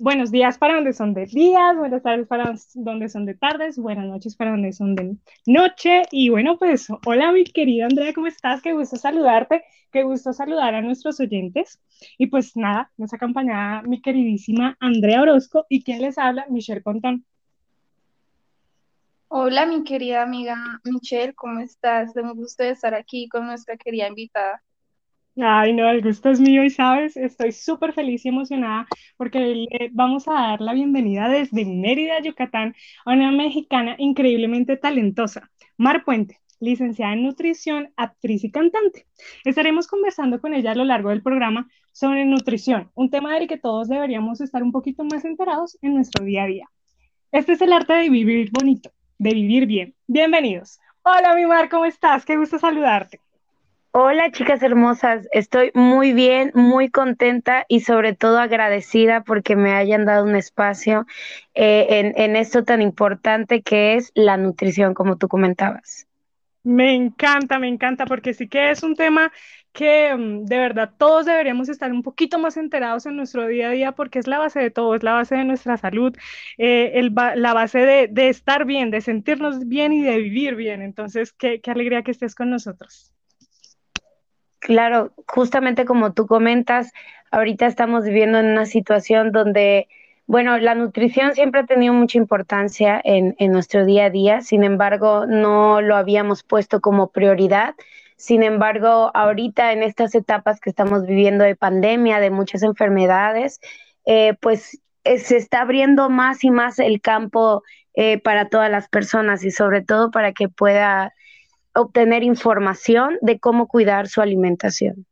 buenos días para donde son de días, buenas tardes para donde son de tardes, buenas noches para donde son de noche. Y bueno, pues hola mi querida Andrea, ¿cómo estás? Qué gusto saludarte, qué gusto saludar a nuestros oyentes. Y pues nada, nos acompaña mi queridísima Andrea Orozco y quien les habla, Michelle Pontón. Hola mi querida amiga Michelle, ¿cómo estás? Un gusto de estar aquí con nuestra querida invitada. Ay, no, el gusto es mío y sabes, estoy súper feliz y emocionada porque vamos a dar la bienvenida desde Mérida, Yucatán, a una mexicana increíblemente talentosa, Mar Puente, licenciada en nutrición, actriz y cantante. Estaremos conversando con ella a lo largo del programa sobre nutrición, un tema del que todos deberíamos estar un poquito más enterados en nuestro día a día. Este es el arte de vivir bonito, de vivir bien. Bienvenidos. Hola, mi Mar, ¿cómo estás? Qué gusto saludarte. Hola chicas hermosas, estoy muy bien, muy contenta y sobre todo agradecida porque me hayan dado un espacio eh, en, en esto tan importante que es la nutrición, como tú comentabas. Me encanta, me encanta, porque sí que es un tema que mm, de verdad todos deberíamos estar un poquito más enterados en nuestro día a día porque es la base de todo, es la base de nuestra salud, eh, la base de, de, estar bien, de sentirnos bien y de vivir bien. Entonces, qué, qué alegría que estés con nosotros. Claro, justamente como tú comentas, ahorita estamos viviendo en una situación donde, bueno, la nutrición siempre ha tenido mucha importancia en, en nuestro día a día, sin embargo, no lo habíamos puesto como prioridad. Sin embargo, ahorita en estas etapas que estamos viviendo de pandemia, de muchas enfermedades, eh, pues eh, se está abriendo más y más el campo eh, para todas las personas y sobre todo para que pueda obtener información de cómo cuidar su alimentación.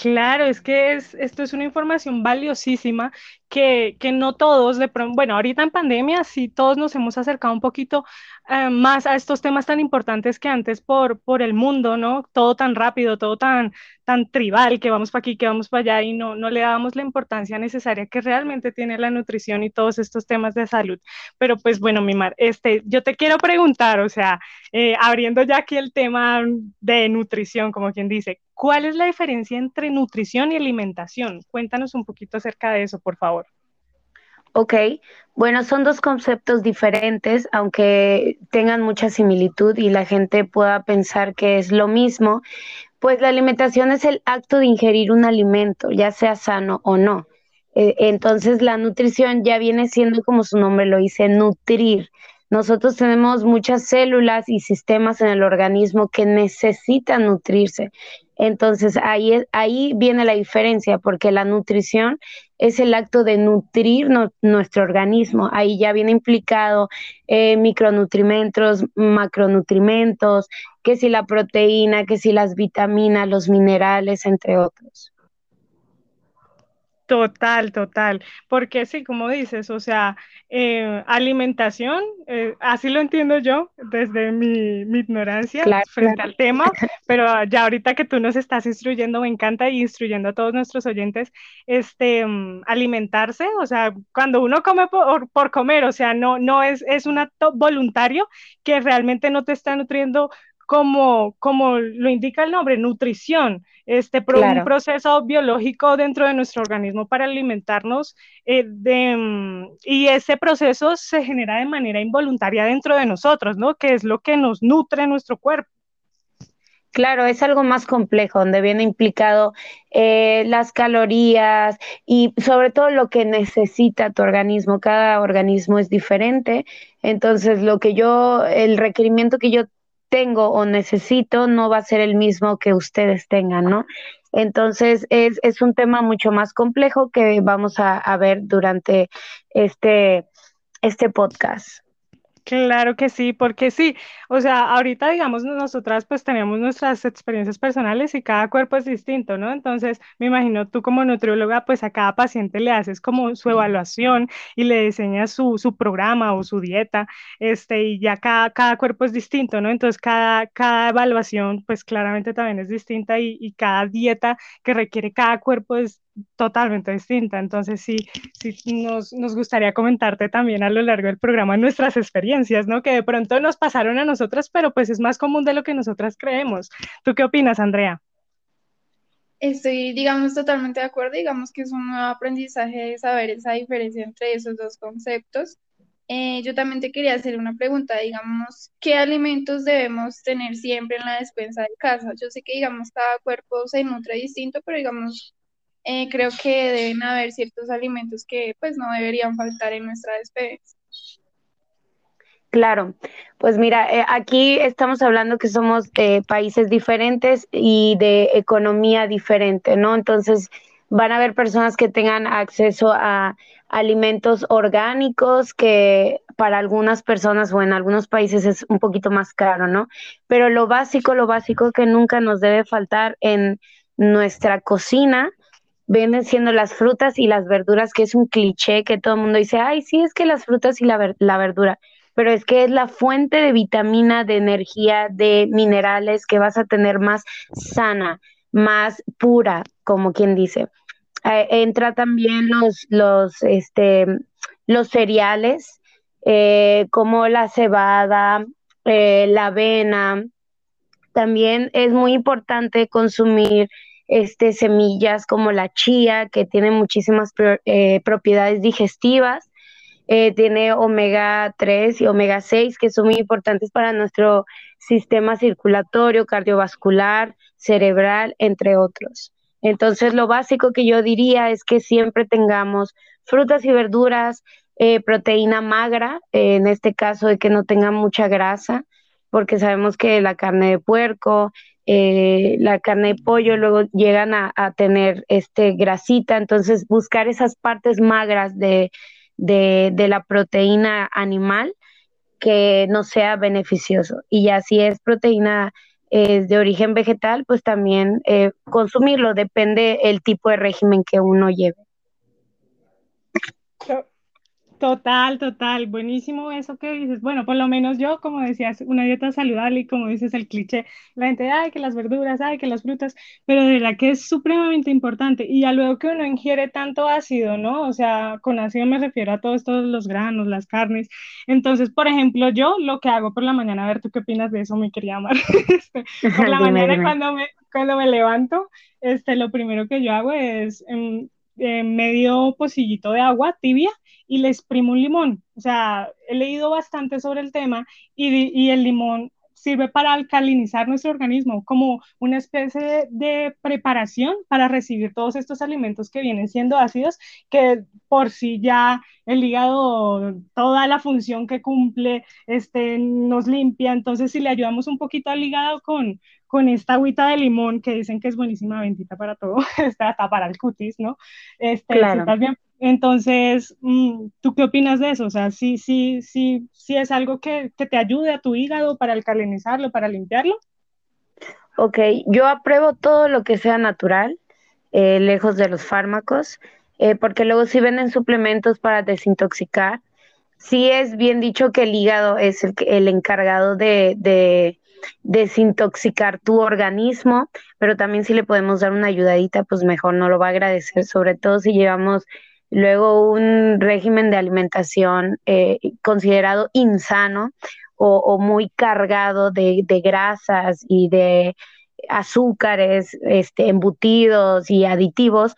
Claro, es que es, esto es una información valiosísima que, que no todos, de pronto, bueno, ahorita en pandemia sí todos nos hemos acercado un poquito eh, más a estos temas tan importantes que antes por, por el mundo, ¿no? Todo tan rápido, todo tan, tan tribal, que vamos para aquí, que vamos para allá y no, no le dábamos la importancia necesaria que realmente tiene la nutrición y todos estos temas de salud. Pero pues bueno, Mimar, este, yo te quiero preguntar, o sea, eh, abriendo ya aquí el tema de nutrición, como quien dice, ¿Cuál es la diferencia entre nutrición y alimentación? Cuéntanos un poquito acerca de eso, por favor. Ok, bueno, son dos conceptos diferentes, aunque tengan mucha similitud y la gente pueda pensar que es lo mismo, pues la alimentación es el acto de ingerir un alimento, ya sea sano o no. E, entonces la nutrición ya viene siendo como su nombre lo dice, nutrir. Nosotros tenemos muchas células y sistemas en el organismo que necesitan nutrirse. Entonces ahí, ahí viene la diferencia, porque la nutrición es el acto de nutrir nuestro organismo. Ahí ya viene implicado eh, micronutrimentos, macronutrimentos, que si la proteína, que si las vitaminas, los minerales, entre otros. Total, total, porque sí, como dices, o sea, eh, alimentación, eh, así lo entiendo yo desde mi, ignorancia frente al tema, pero ya ahorita que tú nos estás instruyendo, me encanta y instruyendo a todos nuestros oyentes, este, mm, alimentarse, o sea, cuando uno come por, por, comer, o sea, no, no es, es un acto voluntario que realmente no te está nutriendo como, como lo indica el nombre, nutrición, este un proceso biológico dentro de nuestro organismo para alimentarnos eh, de, mm, y ese proceso se genera de manera involuntaria dentro de nosotros, ¿no? Que es lo que nos nutre nuestro cuerpo. Claro, es algo más complejo, donde viene implicado eh, las calorías y sobre todo lo que necesita tu organismo. Cada organismo es diferente, entonces lo que yo, el requerimiento que yo tengo o necesito no va a ser el mismo que ustedes tengan, ¿no? Entonces es, es un tema mucho más complejo que vamos a, ver durante este, este podcast. Claro que sí, porque sí, o sea, ahorita digamos nosotras pues tenemos nuestras experiencias personales y cada cuerpo es distinto, ¿no? Entonces, me imagino tú como nutrióloga pues a cada paciente le haces como su evaluación y le diseñas su, su programa o su dieta, este, y ya cada, cada cuerpo es distinto, ¿no? Entonces, cada, cada evaluación pues claramente también es distinta y, y cada dieta que requiere cada cuerpo es totalmente distinta. Entonces, sí, sí nos, nos, gustaría comentarte también a lo largo del programa nuestras experiencias, ¿no? Que de pronto nos pasaron a nosotras, pero pues es más común de lo que nosotras creemos. ¿Tú qué opinas, Andrea? Estoy, digamos, totalmente de acuerdo. Digamos que es un nuevo aprendizaje de saber esa diferencia entre esos dos conceptos. Eh, yo también te quería hacer una pregunta, digamos, ¿qué alimentos debemos tener siempre en la despensa de casa? Yo sé que, digamos, cada cuerpo se nutre distinto, pero, digamos, eh, creo que deben haber ciertos alimentos que, pues, no deberían faltar en nuestra despensa. Claro, pues mira, eh, aquí estamos hablando que somos de países diferentes y de economía diferente, ¿no? Entonces van a haber personas que tengan acceso a alimentos orgánicos que para algunas personas o en algunos países es un poquito más caro, ¿no? Pero lo básico, lo básico que nunca nos debe faltar en nuestra cocina vienen siendo las frutas y las verduras, que es un cliché que todo el mundo dice, ay, sí, es que las frutas y la, la verdura pero es que es la fuente de vitamina, de energía, de minerales que vas a tener más sana, más pura, como quien dice. Eh, entra también los, los, este, los cereales, eh, como la cebada, eh, la avena. También es muy importante consumir este, semillas como la chía, que tiene muchísimas propiedades digestivas eh, tiene omega 3 y omega 6 que son muy importantes para nuestro sistema circulatorio, cardiovascular, cerebral, entre otros. Entonces, lo básico que yo diría es que siempre tengamos frutas y verduras, eh, proteína magra, eh, en este caso de que no tenga mucha grasa, porque sabemos que la carne de puerco, la carne de pollo luego llegan a, a, tener este grasita, entonces buscar esas partes magras de, de, la proteína animal que no sea beneficioso. Y ya si es proteína eh, de origen vegetal, pues también eh, consumirlo, depende el tipo de régimen que uno lleve. Total, total, buenísimo eso que dices. Bueno, por lo menos yo, como decías, una dieta saludable y como dices el cliché, la gente, ay, que las verduras, ay, que las frutas, pero de verdad que es supremamente importante. Y ya luego que uno ingiere tanto ácido, ¿no? O sea, con ácido me refiero a todos estos los granos, las carnes. Entonces, por ejemplo, yo lo que hago por la mañana, a ver, ¿tú qué opinas de eso, mi querida amar este, por la mañana cuando me, cuando me levanto, este, lo primero que yo hago es em, em, medio pocillito de agua tibia y le exprimo un limón. O sea, he leído bastante sobre el tema y, y el limón sirve para alcalinizar nuestro organismo como una especie de, preparación para recibir todos estos alimentos que vienen siendo ácidos, que por sí ya el hígado, toda la función que cumple, este, nos limpia. Entonces, si le ayudamos un poquito al hígado con, con esta agüita de limón, que dicen que es buenísima, bendita para todo, hasta para el cutis, ¿no? Este, claro. también entonces, mm, ¿tú qué opinas de eso? O sea, sí, sí, sí, sí es algo que, te ayude a tu hígado para alcalinizarlo, para limpiarlo. Ok, yo apruebo todo lo que sea natural, eh, lejos de los fármacos, eh, porque luego si venden suplementos para desintoxicar, sí es bien dicho que el hígado es el, el encargado de, de desintoxicar tu organismo, pero también si le podemos dar una ayudadita, pues mejor no lo va a agradecer, sobre todo si llevamos luego un régimen de alimentación eh, considerado insano o, muy cargado de, grasas y de azúcares, este, embutidos y aditivos,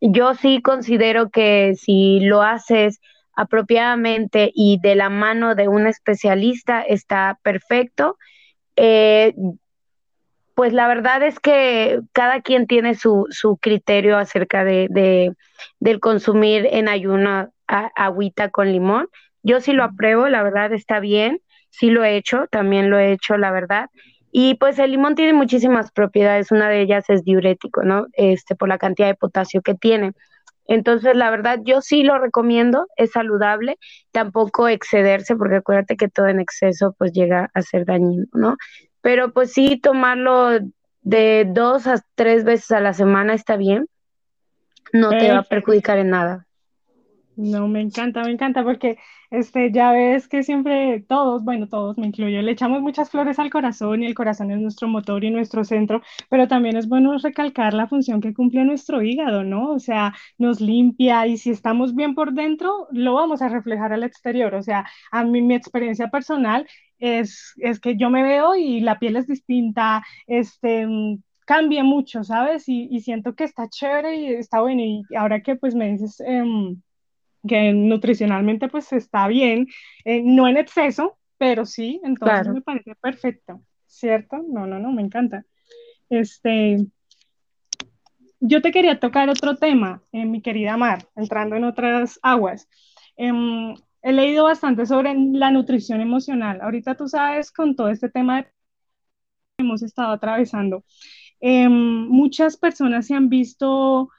yo sí considero que si lo haces apropiadamente y de la mano de un especialista está perfecto. Eh, pues la verdad es que cada quien tiene su, su criterio acerca de, de, del consumir en ayuno agüita con limón. Yo sí lo apruebo, la verdad está bien, sí lo he hecho, también lo he hecho, la verdad. Y pues el limón tiene muchísimas propiedades, una de ellas es diurético, ¿no? Este, por la cantidad de potasio que tiene. Entonces, la verdad, yo sí lo recomiendo, es saludable, tampoco excederse, porque acuérdate que todo en exceso pues llega a ser dañino, ¿no? Pero pues sí, tomarlo de dos a tres veces a la semana está bien, no te va a perjudicar en nada. No, me encanta, me encanta porque este, ya ves que siempre todos, bueno, todos me incluyo, le echamos muchas flores al corazón y el corazón es nuestro motor y nuestro centro, pero también es bueno recalcar la función que cumple nuestro hígado, ¿no? O sea, nos limpia y si estamos bien por dentro, lo vamos a reflejar al exterior. O sea, a mí mi experiencia personal es, es que yo me veo y la piel es distinta, este, cambie mucho, ¿sabes? Y, siento que está chévere y está bueno. Y ahora que pues me dices em, que nutricionalmente pues está bien, eh, no en exceso, pero sí, entonces me parece perfecto, ¿cierto? No, no, no, me encanta. Este, yo te quería tocar otro tema, eh, mi querida Mar, entrando en otras aguas. He leído bastante sobre la nutrición emocional. Ahorita tú sabes con todo este tema que hemos estado atravesando, em, muchas personas se han visto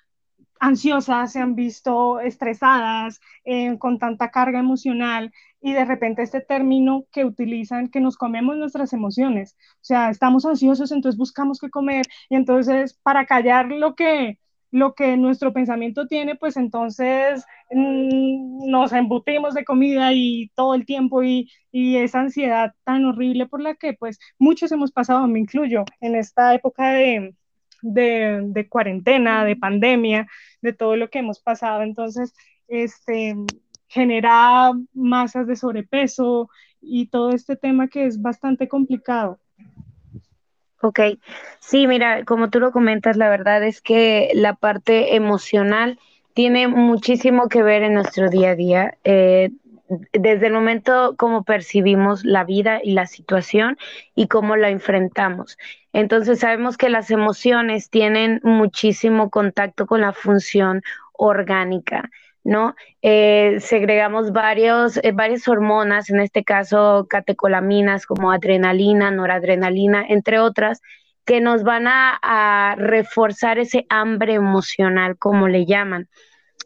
ansiosas, se han visto estresadas, eh, con tanta carga emocional y de repente este término que utilizan, que nos comemos nuestras emociones, o sea, estamos ansiosos, entonces buscamos qué comer y entonces para callar lo que, lo que nuestro pensamiento tiene, pues entonces mm, nos embutimos de comida y todo el tiempo y, y, esa ansiedad tan horrible por la que pues muchos hemos pasado, me incluyo, en esta época de, de, de cuarentena, de pandemia, de todo lo que hemos pasado. Entonces, este, genera masas de sobrepeso y todo este tema que es bastante complicado. Ok, sí, mira, como tú lo comentas, la verdad es que la parte emocional tiene muchísimo que ver en nuestro día a día. Eh, desde el momento como percibimos la vida y la situación y cómo la enfrentamos. Entonces sabemos que las emociones tienen muchísimo contacto con la función orgánica. ¿No? Eh, segregamos varios, eh, varias hormonas, en este caso catecolaminas como adrenalina, noradrenalina, entre otras, que nos van a reforzar ese hambre emocional, como le llaman.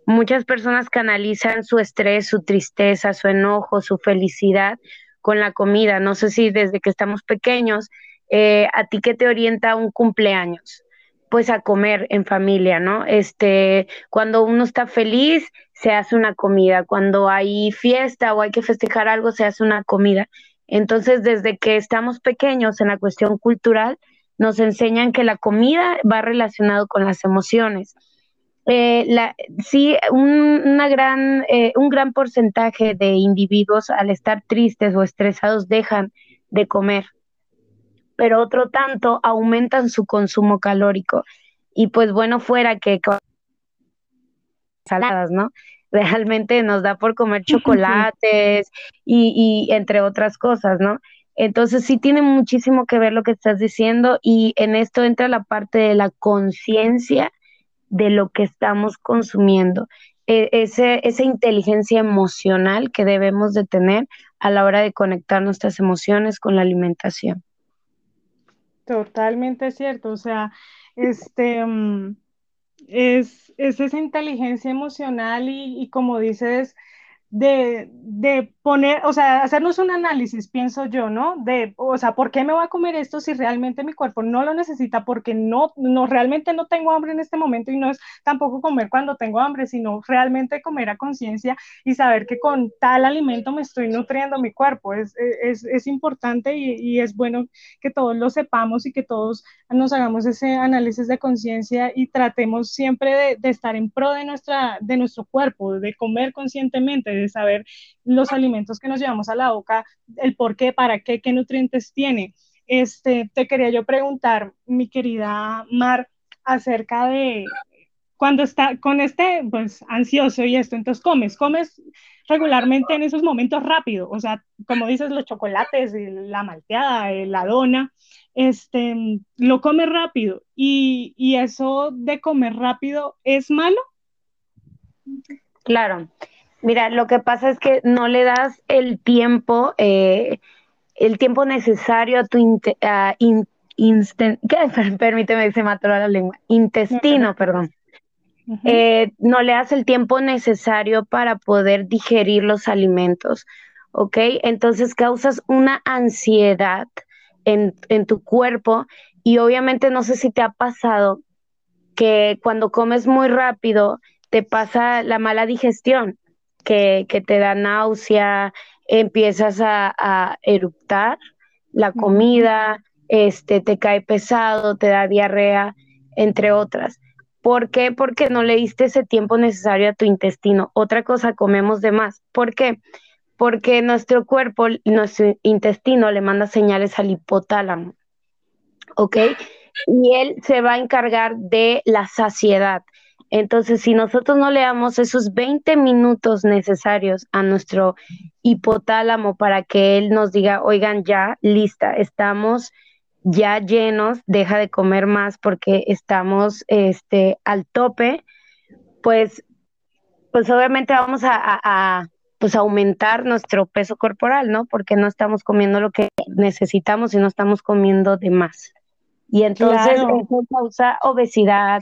Muchas personas canalizan su estrés, su tristeza, su enojo, su felicidad con la comida. No sé si desde que estamos pequeños, eh, ¿a ti qué te orienta un cumpleaños? Pues a comer en familia, ¿no? Este, cuando uno está feliz, se hace una comida. Cuando hay fiesta o hay que festejar algo, se hace una comida. Entonces, desde que estamos pequeños en la cuestión cultural, nos enseñan que la comida va relacionado con las emociones eh, la, sí, un, una gran, eh, un gran porcentaje de individuos al estar tristes o estresados dejan de comer, pero otro tanto aumentan su consumo calórico. Y pues bueno, fuera que saladas, ¿no? Realmente nos da por comer chocolates y, y entre otras cosas, ¿no? Entonces sí tiene muchísimo que ver lo que estás diciendo y en esto entra la parte de la conciencia de lo que estamos consumiendo, e, esa inteligencia emocional que debemos de tener a la hora de conectar nuestras emociones con la alimentación. Totalmente cierto, o sea, este mm, es, esa inteligencia emocional y, y como dices, de, de, poner, o sea, hacernos un análisis, pienso yo, ¿no? De, o sea, ¿por qué me voy a comer esto si realmente mi cuerpo no lo necesita? Porque no, no, realmente no tengo hambre en este momento y no es tampoco comer cuando tengo hambre, sino realmente comer a conciencia y saber que con tal alimento me estoy nutriendo mi cuerpo. Es, es, es importante y, y, es bueno que todos lo sepamos y que todos nos hagamos ese análisis de conciencia y tratemos siempre de, de, estar en pro de, nuestra, de nuestro cuerpo, de comer conscientemente, saber los alimentos que nos llevamos a la boca, el por qué, para qué, qué nutrientes tiene. Este, te quería yo preguntar, mi querida Mar, acerca de cuando está con este, pues, ansioso y esto, entonces comes, comes regularmente en esos momentos rápido, o sea, como dices, los chocolates, la malteada, la dona, este, lo comes rápido y, y eso de comer rápido es malo. Claro, Mira, lo que pasa es que no le das el tiempo, eh, el tiempo necesario a tu permíteme, se mató la lengua, intestino, perdón. Eh, no le das el tiempo necesario para poder digerir los alimentos, ¿ok? Entonces causas una ansiedad en, en tu cuerpo y obviamente no sé si te ha pasado que cuando comes muy rápido te pasa la mala digestión que, te da náusea, empiezas a, a eruptar la comida, este, te cae pesado, te da diarrea, entre otras. ¿Por qué? Porque no le diste ese tiempo necesario a tu intestino. Otra cosa, comemos de más. ¿Por qué? Porque nuestro cuerpo, nuestro intestino le manda señales al hipotálamo. ¿Ok? y él se va a encargar de la saciedad. Entonces, si nosotros no le damos esos 20 minutos necesarios a nuestro hipotálamo para que él nos diga, oigan, ya, lista, estamos ya llenos, deja de comer más porque estamos este, al tope, pues, pues obviamente vamos a, pues aumentar nuestro peso corporal, ¿no? Porque no estamos comiendo lo que necesitamos y no estamos comiendo de más. Y entonces eso causa obesidad,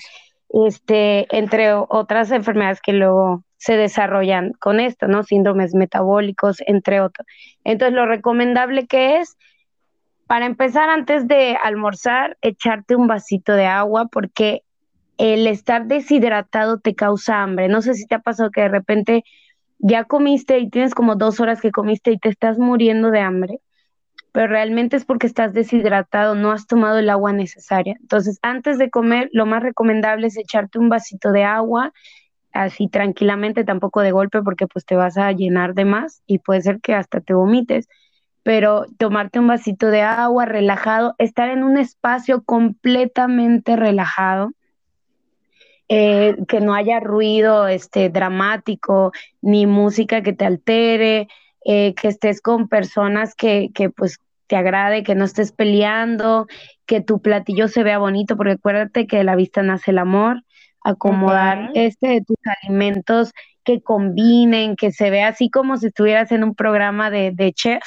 este, entre otras enfermedades que luego se desarrollan con esto, ¿no? Síndromes metabólicos, entre otros. Entonces, lo recomendable que es, para empezar, antes de almorzar, echarte un vasito de agua, porque el estar deshidratado te causa hambre. No sé si te ha pasado que de repente ya comiste y tienes como dos horas que comiste y te estás muriendo de hambre pero realmente es porque estás deshidratado, no has tomado el agua necesaria. Entonces, antes de comer, lo más recomendable es echarte un vasito de agua, así tranquilamente, tampoco de golpe, porque pues te vas a llenar de más y puede ser que hasta te vomites. Pero tomarte un vasito de agua relajado, estar en un espacio completamente relajado, eh, que no haya ruido este, dramático, ni música que te altere, eh, que estés con personas que, que pues te agrade, que no estés peleando, que tu platillo se vea bonito, porque acuérdate que de la vista nace el amor, acomodar este de tus alimentos que combinen, que se vea así como si estuvieras en un programa de, de chef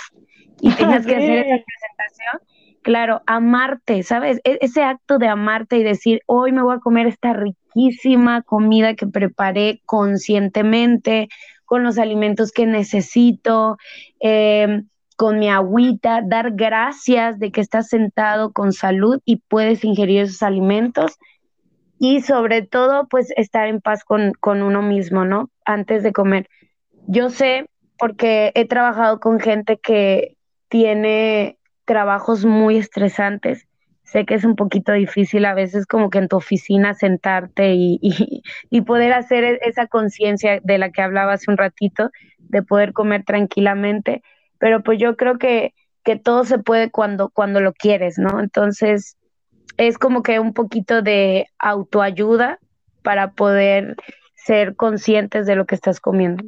y tengas que hacer esa presentación. Claro, amarte, ¿sabes? E, ese acto de amarte y decir, hoy me voy a comer esta riquísima comida que preparé conscientemente, con los alimentos que necesito, em, con mi agüita, dar gracias de que estás sentado con salud y puedes ingerir esos alimentos y sobre todo pues estar en paz con, con uno mismo, ¿no? Antes de comer. Yo sé porque he trabajado con gente que tiene trabajos muy estresantes sé que es un poquito difícil a veces como que en tu oficina sentarte y, y, poder hacer e-, esa conciencia de la que hablaba hace un ratito, de poder comer tranquilamente, pero pues yo creo que, que todo se puede cuando, cuando lo quieres, ¿no? Entonces es como que un poquito de autoayuda para poder ser conscientes de lo que estás comiendo.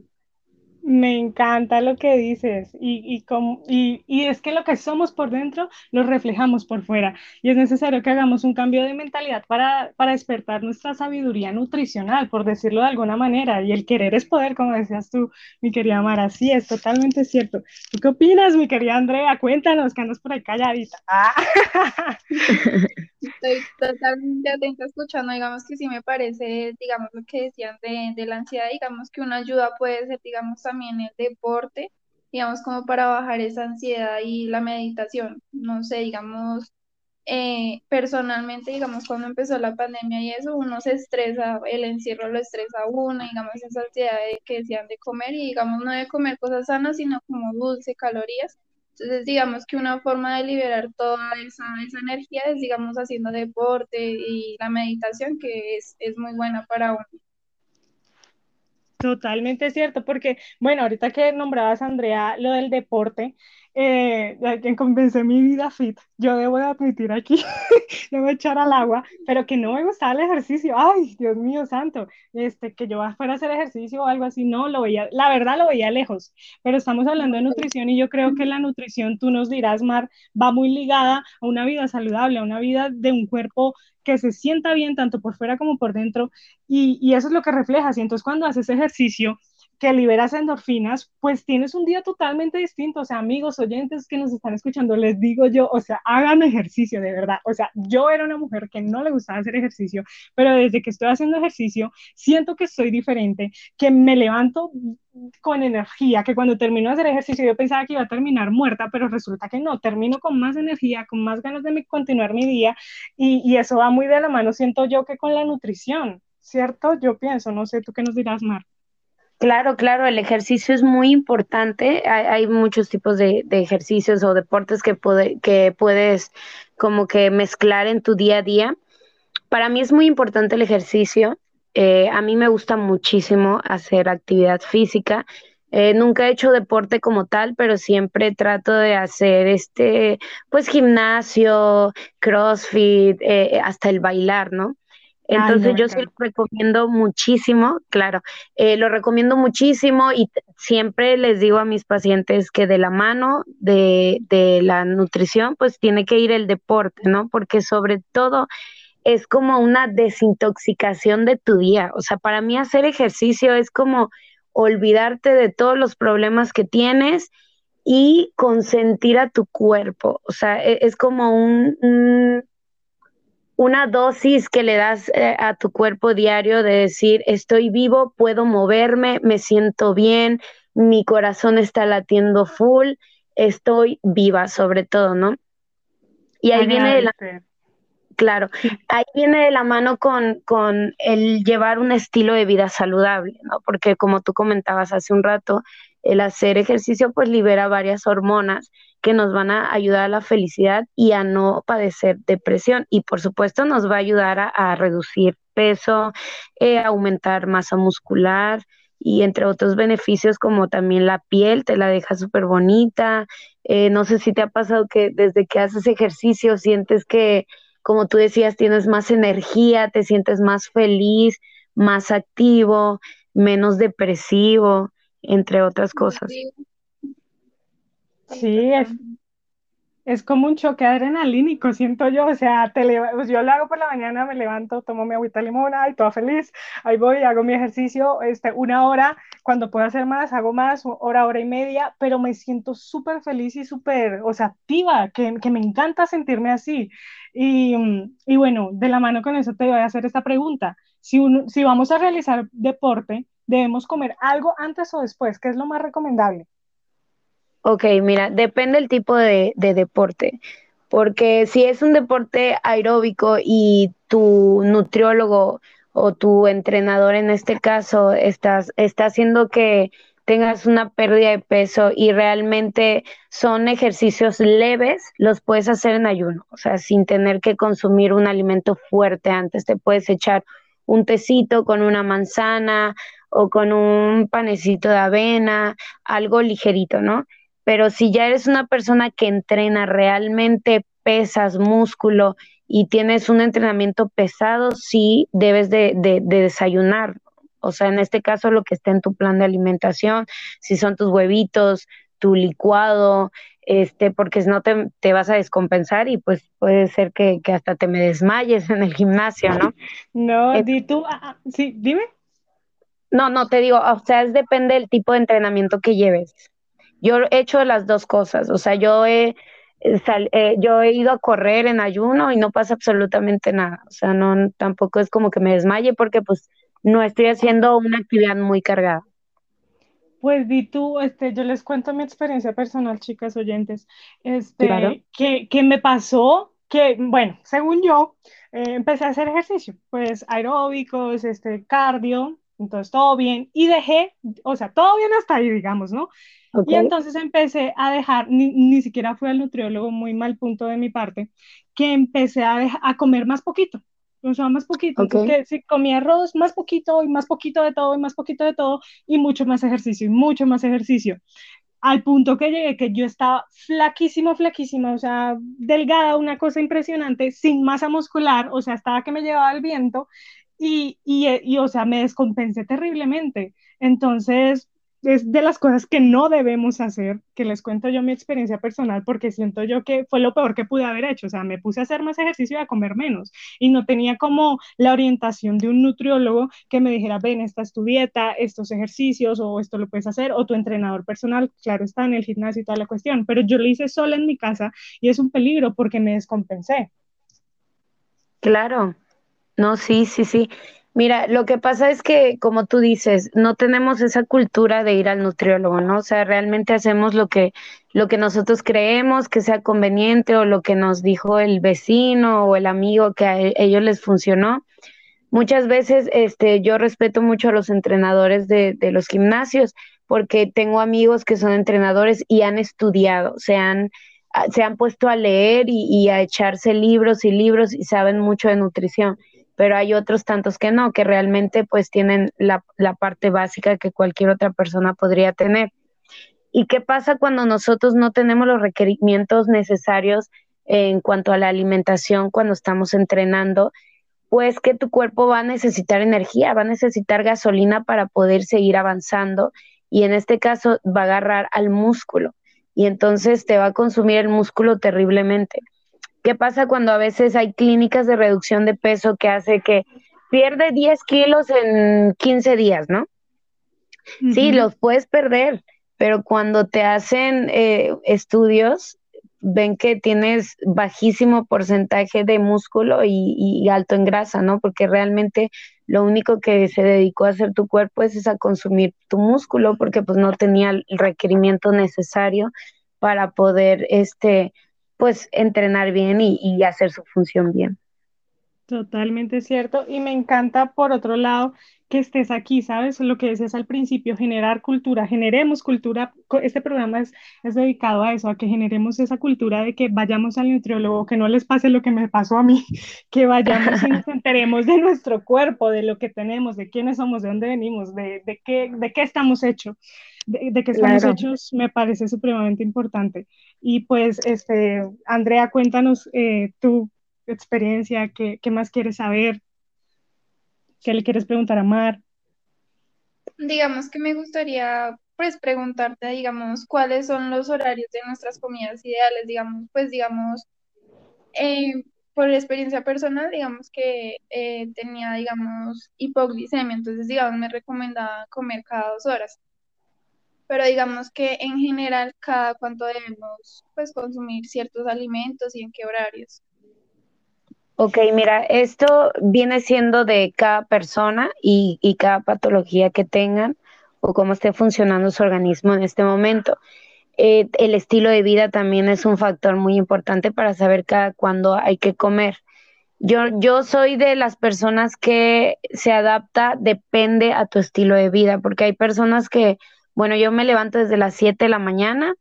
Me encanta lo que dices y, y, y, y, es que lo que somos por dentro lo reflejamos por fuera y es necesario que hagamos un cambio de mentalidad para, para despertar nuestra sabiduría nutricional, por decirlo de alguna manera, y el querer es poder, como decías tú, mi querida Mara, sí, es totalmente cierto. ¿Tú qué opinas, mi querida Andrea? Cuéntanos, que andas por ahí calladita. Ah. Estoy totalmente atenta escuchando, digamos que sí me parece, digamos, lo que decían de, de la ansiedad, digamos que una ayuda puede ser, digamos, también el deporte, digamos, como para bajar esa ansiedad y la meditación. No sé, digamos, eh, personalmente, digamos, cuando empezó la pandemia y eso, uno se estresa, el encierro lo estresa a uno, digamos, esa ansiedad de que decían de comer y, digamos, no de comer cosas sanas, sino como dulce, calorías. Entonces, digamos que una forma de liberar toda esa, esa energía es, digamos, haciendo deporte y la meditación, que es, es muy buena para uno. Totalmente cierto, porque, bueno, ahorita que nombrabas, Andrea, lo del deporte, eh, quien convence mi vida fit, yo debo admitir aquí, debo echar al agua, pero que no me gustaba el ejercicio, ay, Dios mío santo, este, que yo fuera a hacer ejercicio o algo así, no, lo veía, la verdad lo veía lejos, pero estamos hablando de nutrición y yo creo que la nutrición, tú nos dirás, Mar, va muy ligada a una vida saludable, a una vida de un cuerpo que se sienta bien tanto por fuera como por dentro y, y eso es lo que reflejas y entonces cuando haces ejercicio, que liberas endorfinas, pues tienes un día totalmente distinto. O sea, amigos, oyentes que nos están escuchando, les digo yo, o sea, hagan ejercicio de verdad. O sea, yo era una mujer que no le gustaba hacer ejercicio, pero desde que estoy haciendo ejercicio, siento que soy diferente, que me levanto con energía, que cuando termino de hacer ejercicio yo pensaba que iba a terminar muerta, pero resulta que no, termino con más energía, con más ganas de continuar mi día y, y eso va muy de la mano, siento yo que con la nutrición, ¿cierto? Yo pienso, no sé, tú qué nos dirás, Mar. Claro, claro, el ejercicio es muy importante. Hay, muchos tipos de, ejercicios o deportes que, que puedes como que mezclar en tu día a día. Para mí es muy importante el ejercicio. Eh, a mí me gusta muchísimo hacer actividad física. Eh, nunca he hecho deporte como tal, pero siempre trato de hacer este, pues gimnasio, crossfit, eh, hasta el bailar, ¿no? Entonces yo sí lo recomiendo muchísimo, claro, eh, lo recomiendo muchísimo y siempre les digo a mis pacientes que de la mano de, de la nutrición pues tiene que ir el deporte, ¿no? Porque sobre todo es como una desintoxicación de tu día. O sea, para mí hacer ejercicio es como olvidarte de todos los problemas que tienes y consentir a tu cuerpo. O sea, e, es, como un, una dosis que le das eh, a tu cuerpo diario de decir, estoy vivo, puedo moverme, me siento bien, mi corazón está latiendo full, estoy viva sobre todo, ¿no? Y ahí viene la, Claro, ahí viene de la mano con, con el llevar un estilo de vida saludable, ¿no? Porque como tú comentabas hace un rato, el hacer ejercicio pues libera varias hormonas que nos van a ayudar a la felicidad y a no padecer depresión. Y por supuesto nos va a ayudar a, reducir peso, eh, aumentar masa muscular y entre otros beneficios como también la piel, te la deja súper bonita. Eh, no sé si te ha pasado que desde que haces ejercicio sientes que como tú decías, tienes más energía, te sientes más feliz, más activo, menos depresivo, entre otras cosas. Sí, es, es como un choque adrenalínico, siento yo, o sea, te pues yo lo hago por la mañana, me levanto, tomo mi agüita limona y toda feliz, ahí voy, hago mi ejercicio, este, una hora, cuando puedo hacer más, hago más, hora, hora y media, pero me siento súper feliz y súper, o sea, activa, que, que, me encanta sentirme así. Y, y, bueno, de la mano con eso te voy a hacer esta pregunta. Si, si vamos a realizar deporte, ¿debemos comer algo antes o después? ¿Qué es lo más recomendable? Ok, mira, depende el tipo de, deporte, porque si es un deporte aeróbico y tu nutriólogo o tu entrenador en este caso estás, está haciendo que tengas una pérdida de peso y realmente son ejercicios leves, los puedes hacer en ayuno, o sea, sin tener que consumir un alimento fuerte antes, te puedes echar un tecito con una manzana o con un panecito de avena, algo ligerito, ¿no? pero si ya eres una persona que entrena realmente pesas, músculo y tienes un entrenamiento pesado, sí debes de, desayunar. O sea, en este caso lo que está en tu plan de alimentación, si son tus huevitos, tu licuado, este, porque si no te, te, vas a descompensar y pues puede ser que, hasta te me desmayes en el gimnasio, ¿no? No, eh, di tú, ah, ah, sí, dime. No, no, te digo, o sea, es depende del tipo de entrenamiento que lleves. Yo he hecho las dos cosas, o sea, yo he, eh, eh, yo he ido a correr en ayuno y no pasa absolutamente nada, o sea, no, tampoco es como que me desmaye porque pues no estoy haciendo una actividad muy cargada. Pues di tú, este, yo les cuento mi experiencia personal, chicas oyentes, este, que, que me pasó que, bueno, según yo, eh, empecé a hacer ejercicio, pues aeróbicos, este, cardio, entonces todo bien, y dejé, o sea, todo bien hasta ahí, digamos, ¿no? Y entonces empecé a dejar, ni, ni, siquiera fui al nutriólogo, muy mal punto de mi parte, que empecé a, a comer más poquito, o sea, más poquito, que si comía arroz, más poquito, y más poquito de todo, y más poquito de todo, y mucho más ejercicio, y mucho más ejercicio. Al punto que llegué que yo estaba flaquísimo, flaquísima, o sea, delgada, una cosa impresionante, sin masa muscular, o sea, estaba que me llevaba el viento, y, y, y, o sea, me descompensé terriblemente. Entonces, es de las cosas que no debemos hacer, que les cuento yo mi experiencia personal, porque siento yo que fue lo peor que pude haber hecho. O sea, me puse a hacer más ejercicio y a comer menos. Y no tenía como la orientación de un nutriólogo que me dijera, ven, esta es tu dieta, estos ejercicios, o esto lo puedes hacer, o tu entrenador personal, claro, está en el gimnasio y toda la cuestión. Pero yo lo hice sola en mi casa y es un peligro porque me descompensé. Claro, no, sí, sí, sí. Mira, lo que pasa es que, como tú dices, no tenemos esa cultura de ir al nutriólogo, ¿no? O sea, realmente hacemos lo que, lo que nosotros creemos que sea conveniente o lo que nos dijo el vecino o el amigo que a e, ellos les funcionó. Muchas veces este, yo respeto mucho a los entrenadores de, de los gimnasios porque tengo amigos que son entrenadores y han estudiado, se han, se han puesto a leer y, y a echarse libros y libros y saben mucho de nutrición pero hay otros tantos que no, que realmente pues tienen la, la parte básica que cualquier otra persona podría tener. ¿Y qué pasa cuando nosotros no tenemos los requerimientos necesarios en cuanto a la alimentación cuando estamos entrenando? Pues que tu cuerpo va a necesitar energía, va a necesitar gasolina para poder seguir avanzando y en este caso va a agarrar al músculo y entonces te va a consumir el músculo terriblemente. ¿Qué pasa cuando a veces hay clínicas de reducción de peso que hace que pierde 10 kilos en 15 días, ¿no? Sí, los puedes perder, pero cuando te hacen eh, estudios, ven que tienes bajísimo porcentaje de músculo y, alto en grasa, ¿no? Porque realmente lo único que se dedicó a hacer tu cuerpo es, a consumir tu músculo porque pues no tenía el requerimiento necesario para poder, este, pues entrenar bien y hacer su función bien. Totalmente cierto. Y me encanta, por otro lado, que estés aquí, ¿sabes? Lo que decías al principio, generar cultura, generemos cultura. Este programa es, es dedicado a eso, a que generemos esa cultura de que vayamos al nutriólogo, que no les pase lo que me pasó a mí, que vayamos y nos enteremos de nuestro cuerpo, de lo que tenemos, de quiénes somos, de dónde venimos, de, de, qué, de qué estamos hechos. De, qué estamos hechos me parece supremamente importante. Y pues, este, Andrea, cuéntanos eh, tú experiencia, qué, qué más quieres saber, qué le quieres preguntar a Mar. Digamos que me gustaría pues preguntarte, digamos, cuáles son los horarios de nuestras comidas ideales, digamos, pues digamos, eh, por experiencia personal, digamos que eh, tenía, digamos, hipoglicemia, entonces, digamos, me recomendaba comer cada dos horas. Pero digamos que en general, cada cuánto debemos, pues, consumir ciertos alimentos y en qué horarios. Ok, mira, esto viene siendo de cada persona y, cada patología que tengan o cómo esté funcionando su organismo en este momento. Eh, el estilo de vida también es un factor muy importante para saber cada cuándo hay que comer. Yo, yo soy de las personas que se adapta, depende a tu estilo de vida, porque hay personas que, bueno, yo me levanto desde las 7 de la mañana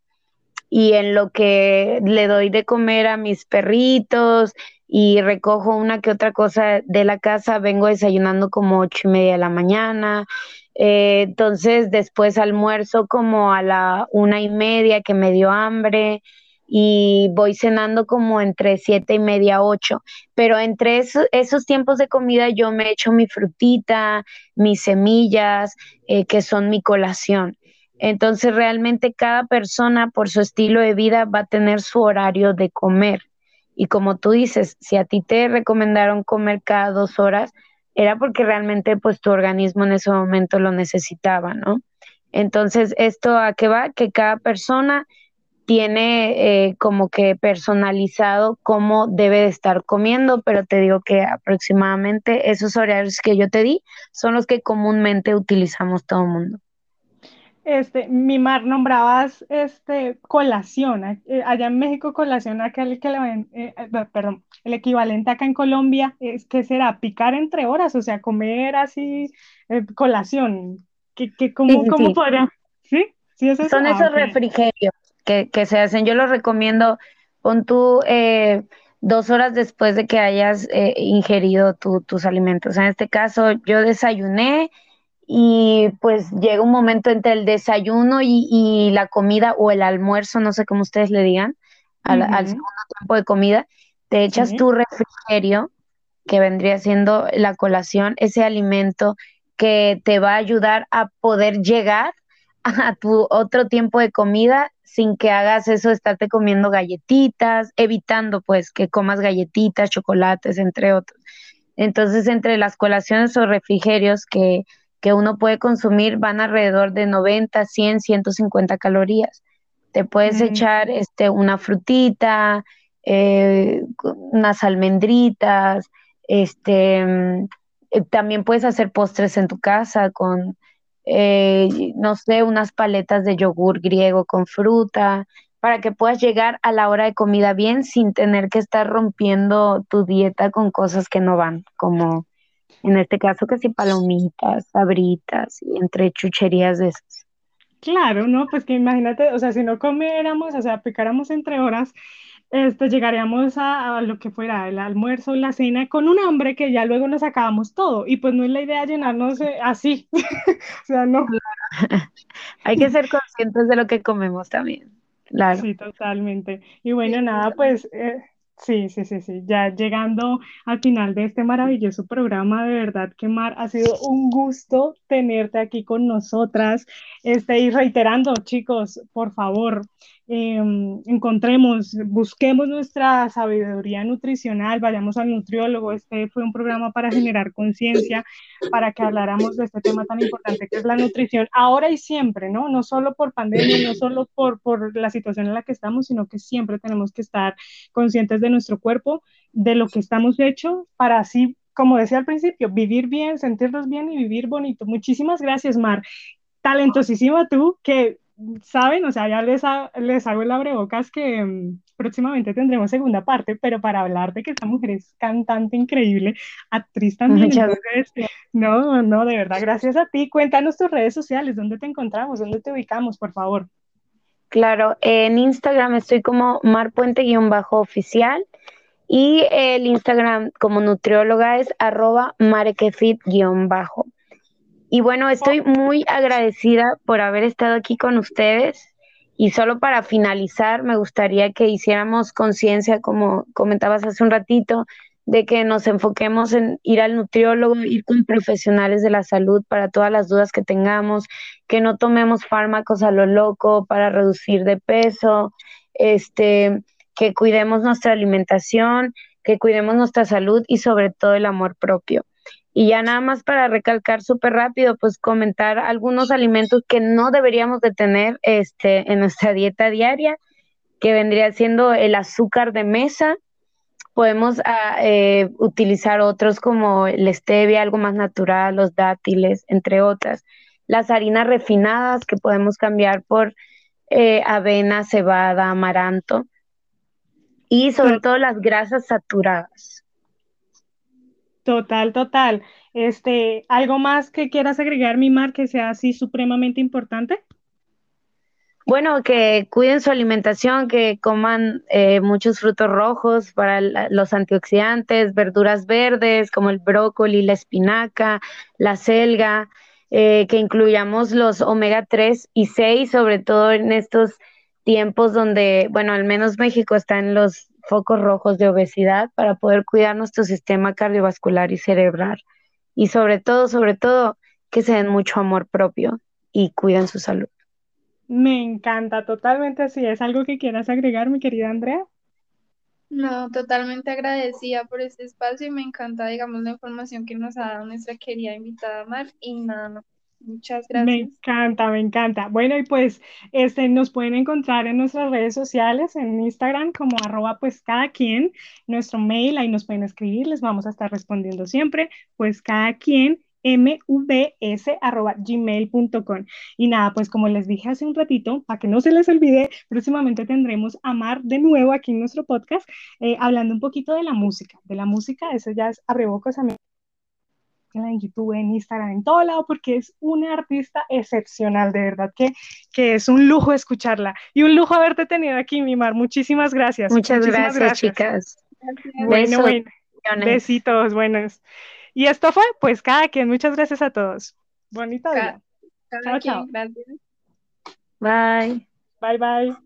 y en lo que le doy de comer a mis perritos y recojo una que otra cosa de la casa, vengo desayunando como ocho y media de la mañana, eh, entonces después almuerzo como a la una y media que me dio hambre y voy cenando como entre siete y media, ocho, pero entre esos tiempos de comida yo me echo mi frutita, mis semillas, eh, que son mi colación. Entonces realmente cada persona por su estilo de vida va a tener su horario de comer. Y como tú dices, si a ti te recomendaron comer cada dos horas, era porque realmente pues tu organismo en ese momento lo necesitaba, ¿no? Entonces, ¿esto a qué va? Que cada persona tiene eh, como que personalizado cómo debe de estar comiendo, pero te digo que aproximadamente esos horarios que yo te di son los que comúnmente utilizamos todo el mundo este, Mimar, nombrabas este, colación. Eh, allá en México, colación, aquel que le ven, eh, eh, perdón, el equivalente acá en Colombia es que será picar entre horas, o sea, comer así, colación. ¿Qué, qué, cómo, cómo podría? ¿Sí? ¿Sí es eso? Son esos ah, refrigerios que, que, se hacen. Yo los recomiendo, pon tú dos horas después de que hayas ingerido tus alimentos. En este caso, yo desayuné y pues llega un momento entre el desayuno y, la comida o el almuerzo, no sé cómo ustedes le digan, al, segundo tiempo de comida, te echas tu refrigerio, que vendría siendo la colación, ese alimento que te va a ayudar a poder llegar a tu otro tiempo de comida sin que hagas eso estarte comiendo galletitas, evitando pues que comas galletitas, chocolates, entre otros. Entonces, entre las colaciones o refrigerios que que uno puede consumir van alrededor de 90, 100, 150 calorías. Te puedes echar este, una frutita, eh, unas almendritas, este, mm, eh, también puedes hacer postres en tu casa con, eh, no sé, unas paletas de yogur griego con fruta, para que puedas llegar a la hora de comida bien sin tener que estar rompiendo tu dieta con cosas que no van, como en este caso que sí palomitas, sabritas y entre chucherías de esas. Claro, ¿no? Pues que imagínate, o sea, si no comiéramos, o sea, picáramos entre horas, este, llegaríamos a, lo que fuera el almuerzo, la cena, con un hambre que ya luego nos acabamos todo. Y pues no es la idea llenarnos así. o sea, no. Hay que ser conscientes de lo que comemos también. Claro. Sí, totalmente. Y bueno, nada, pues eh, Sí, sí, sí, sí. Ya llegando al final de este maravilloso programa, de verdad que Mar, ha sido un gusto tenerte aquí con nosotras. Este, y reiterando, chicos, por favor, Em, encontremos, busquemos nuestra sabiduría nutricional, vayamos al nutriólogo. Este fue un programa para generar conciencia, para que habláramos de este tema tan importante que es la nutrición, ahora y siempre, ¿no? No solo por pandemia, no solo por, por la situación en la que estamos, sino que siempre tenemos que estar conscientes de nuestro cuerpo, de lo que estamos hechos, para así como decía al principio, vivir bien, sentirnos bien y vivir bonito. Muchísimas gracias, Mar. Talentosísima tú, que saben, o sea, ya les, les hago el abrebocas que mm, próximamente tendremos segunda parte, pero para hablar de que esta mujer es cantante increíble, actriz también. no, no, de verdad, gracias a ti. Cuéntanos tus redes sociales, ¿dónde te encontramos? ¿Dónde te ubicamos, por favor? Claro, en Instagram estoy como marpuente-oficial y el Instagram como nutrióloga es arroba marequefit-bajo. Y bueno, estoy muy agradecida por haber estado aquí con ustedes. Y solo para finalizar, me gustaría que hiciéramos conciencia, como comentabas hace un ratito, de que nos enfoquemos en ir al nutriólogo, ir con profesionales de la salud para todas las dudas que tengamos, que no tomemos fármacos a lo loco para reducir de peso, este, que cuidemos nuestra alimentación, que cuidemos nuestra salud y sobre todo el amor propio. Y ya nada más para recalcar súper rápido, pues comentar algunos alimentos que no deberíamos de tener este, en nuestra dieta diaria, que vendría siendo el azúcar de mesa. Podemos ah, eh, utilizar otros como el stevia, algo más natural, los dátiles, entre otras. Las harinas refinadas que podemos cambiar por eh, avena, cebada, amaranto. Y sobre todo las grasas saturadas. Total, total. Este, ¿algo más que quieras agregar, mi Mar, que sea así supremamente importante? Bueno, que cuiden su alimentación, que coman eh, muchos frutos rojos para los antioxidantes, verduras verdes como el brócoli, la espinaca, la selga, eh, que incluyamos los omega 3 y 6, sobre todo en estos tiempos donde, bueno, al menos México está en los focos rojos de obesidad para poder cuidar nuestro sistema cardiovascular y cerebral. Y sobre todo, sobre todo, que se den mucho amor propio y cuiden su salud. Me encanta, totalmente así. ¿Es algo que quieras agregar, mi querida Andrea? No, totalmente agradecida por este espacio y me encanta, digamos, la información que nos ha dado nuestra querida invitada Mar. Y nada, no, Muchas gracias. Me encanta, me encanta. Bueno, y pues este, nos pueden encontrar en nuestras redes sociales, en Instagram como arroba pues cada quien, nuestro mail, ahí nos pueden escribir, les vamos a estar respondiendo siempre, pues cada quien gmail.com Y nada, pues como les dije hace un ratito, para que no se les olvide, próximamente tendremos a Mar de nuevo aquí en nuestro podcast, eh, hablando un poquito de la música. De la música, eso ya es abrebocas a mí en YouTube, en Instagram, en todo lado, porque es una artista excepcional, de verdad que, que es un lujo escucharla y un lujo haberte tenido aquí, Mimar. Muchísimas gracias. Muchas gracias, chicas. Bueno, bueno, besitos, buenos. Y esto fue, pues, cada quien. Muchas gracias a todos. Bonita día. chao, chao. Bye. Bye, bye.